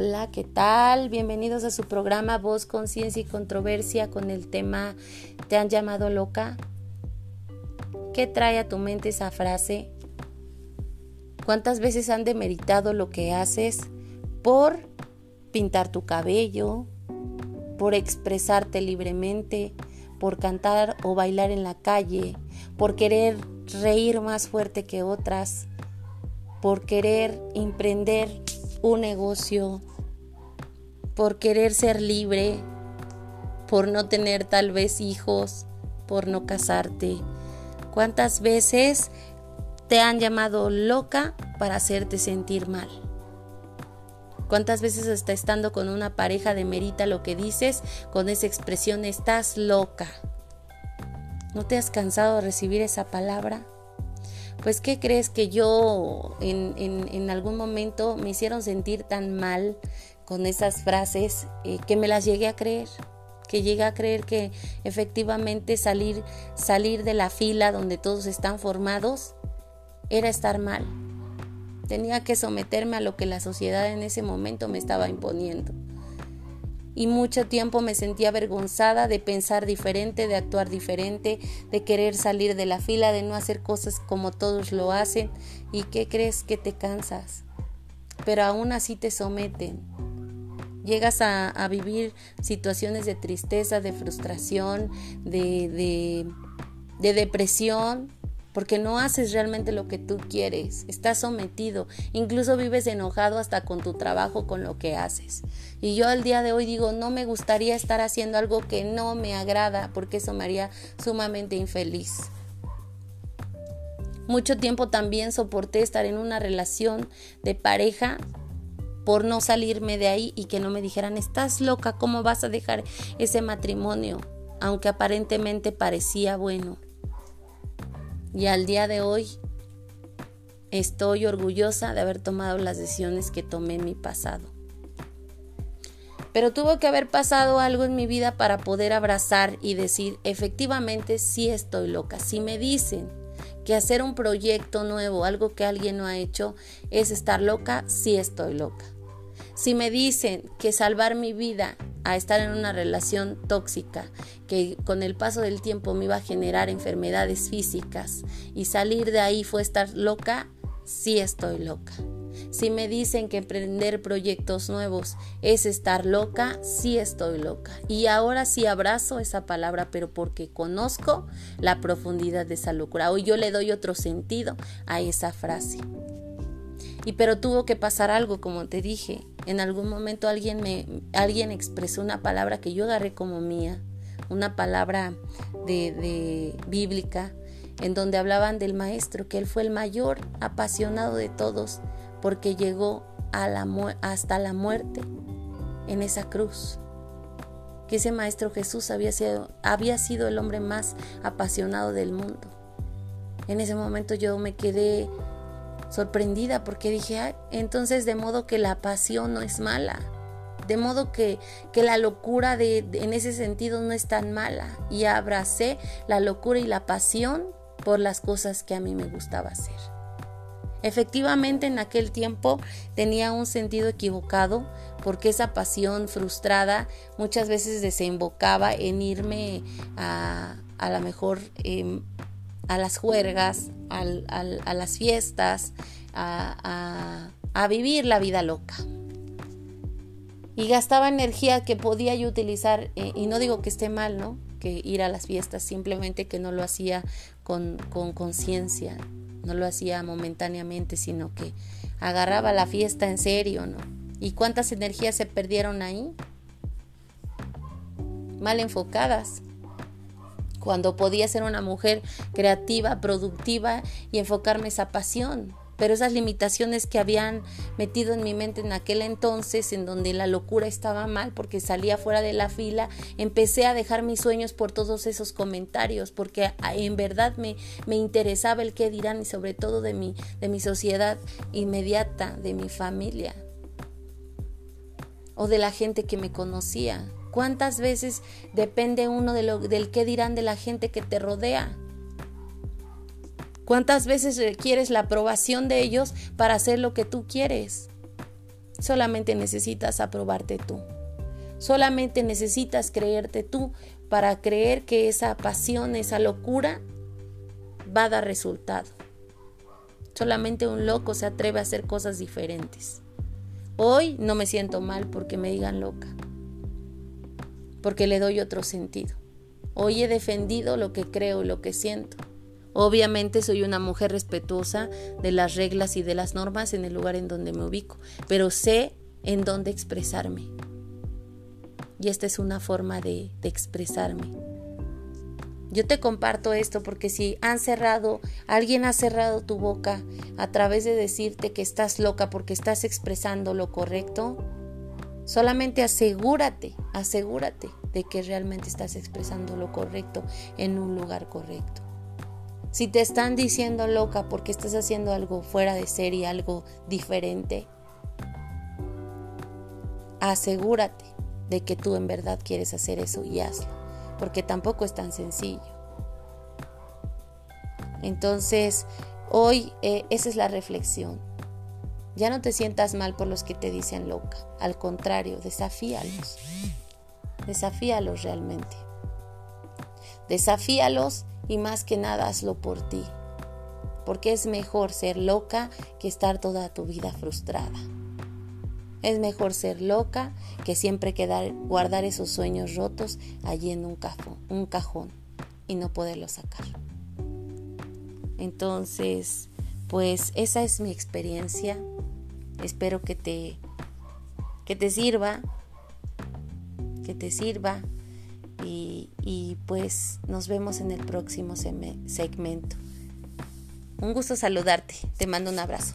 hola, ¿qué tal? Bienvenidos a su programa Voz, Conciencia y Controversia con el tema ¿Te han llamado loca? ¿Qué trae a tu mente esa frase? ¿Cuántas veces han demeritado lo que haces por pintar tu cabello, por expresarte libremente, por cantar o bailar en la calle, por querer reír más fuerte que otras, por querer emprender un negocio, por querer ser libre, por no tener tal vez hijos, por no casarte. ¿Cuántas veces te han llamado loca para hacerte sentir mal? ¿Cuántas veces hasta estando con una pareja demerita lo que dices con esa expresión estás loca? ¿No te has cansado de recibir esa palabra? Pues, ¿qué crees que yo en, en, algún momento me hicieron sentir tan mal con esas frases eh, que me las llegué a creer? que llegué a creer que efectivamente salir, salir de la fila donde todos están formados era estar mal. Tenía que someterme a lo que la sociedad en ese momento me estaba imponiendo y mucho tiempo me sentía avergonzada de pensar diferente, de actuar diferente, de querer salir de la fila, de no hacer cosas como todos lo hacen. ¿Y qué crees que te cansas? Pero aún así te someten. Llegas a, vivir situaciones de tristeza, de frustración, de, de, de depresión, porque no haces realmente lo que tú quieres, estás sometido, incluso vives enojado hasta con tu trabajo, con lo que haces. Y yo al día de hoy digo, no me gustaría estar haciendo algo que no me agrada, porque eso me haría sumamente infeliz. Mucho tiempo también soporté estar en una relación de pareja por no salirme de ahí y que no me dijeran, estás loca, ¿cómo vas a dejar ese matrimonio? Aunque aparentemente parecía bueno. Y al día de hoy estoy orgullosa de haber tomado las decisiones que tomé en mi pasado. Pero tuvo que haber pasado algo en mi vida para poder abrazar y decir, efectivamente, sí estoy loca. Si me dicen que hacer un proyecto nuevo, algo que alguien no ha hecho, es estar loca, sí estoy loca. Si me dicen que salvar mi vida a estar en una relación tóxica que con el paso del tiempo me iba a generar enfermedades físicas y salir de ahí fue estar loca, sí estoy loca. Si me dicen que emprender proyectos nuevos es estar loca, sí estoy loca. Y ahora sí abrazo esa palabra, pero porque conozco la profundidad de esa locura. Hoy yo le doy otro sentido a esa frase. Y pero tuvo que pasar algo, como te dije. En algún momento alguien me alguien expresó una palabra que yo agarré como mía, una palabra de, de bíblica en donde hablaban del maestro, que él fue el mayor apasionado de todos porque llegó a la hasta la muerte en esa cruz. Que ese maestro Jesús había sido, había sido el hombre más apasionado del mundo. En ese momento yo me quedé sorprendida porque dije, entonces de modo que la pasión no es mala, de modo que, que la locura de, en ese sentido no es tan mala. Y abracé la locura y la pasión por las cosas que a mí me gustaba hacer. Efectivamente en aquel tiempo tenía un sentido equivocado porque esa pasión frustrada muchas veces desembocaba en irme a a lo mejor em, a las juergas, a las fiestas, a, vivir la vida loca. Y gastaba energía que podía yo utilizar, eh, y no digo que esté mal, ¿no? Que ir a las fiestas, simplemente que no lo hacía con conciencia, no lo hacía momentáneamente, sino que agarraba la fiesta en serio, ¿no? ¿Y cuántas energías se perdieron ahí? Mal enfocadas cuando podía ser una mujer creativa, productiva y enfocarme esa pasión. Pero esas limitaciones que habían metido en mi mente en aquel entonces, en donde la locura estaba mal porque salía fuera de la fila, empecé a dejar mis sueños por todos esos comentarios, porque en verdad me, me interesaba el qué dirán y sobre todo de mi, de mi sociedad inmediata, de mi familia o de la gente que me conocía. ¿Cuántas veces depende uno de lo, del qué dirán de la gente que te rodea? ¿Cuántas veces requieres la aprobación de ellos para hacer lo que tú quieres? Solamente necesitas aprobarte tú. Solamente necesitas creerte tú para creer que esa pasión, esa locura va a dar resultado. Solamente un loco se atreve a hacer cosas diferentes. Hoy no me siento mal porque me digan loca, porque le doy otro sentido. Hoy he defendido lo que creo, lo que siento. Obviamente soy una mujer respetuosa de las reglas y de las normas en el lugar en donde me ubico, pero sé en dónde expresarme. Y esta es una forma de, de expresarme. Yo te comparto esto porque si han cerrado, alguien ha cerrado tu boca a través de decirte que estás loca porque estás expresando lo correcto, solamente asegúrate, asegúrate de que realmente estás expresando lo correcto en un lugar correcto. Si te están diciendo loca porque estás haciendo algo fuera de serie, algo diferente, asegúrate de que tú en verdad quieres hacer eso y hazlo, porque tampoco es tan sencillo. Entonces, hoy eh, esa es la reflexión. Ya no te sientas mal por los que te dicen loca, al contrario, desafíalos. Desafíalos realmente. Desafíalos y más que nada hazlo por ti, porque es mejor ser loca que estar toda tu vida frustrada. Es mejor ser loca que siempre quedar, guardar esos sueños rotos allí en un, cajón, un cajón y no poderlo sacar. Entonces, pues esa es mi experiencia. Espero que te, que te sirva, que te sirva y, pues nos vemos en el próximo segmento. Un gusto saludarte, te mando un abrazo.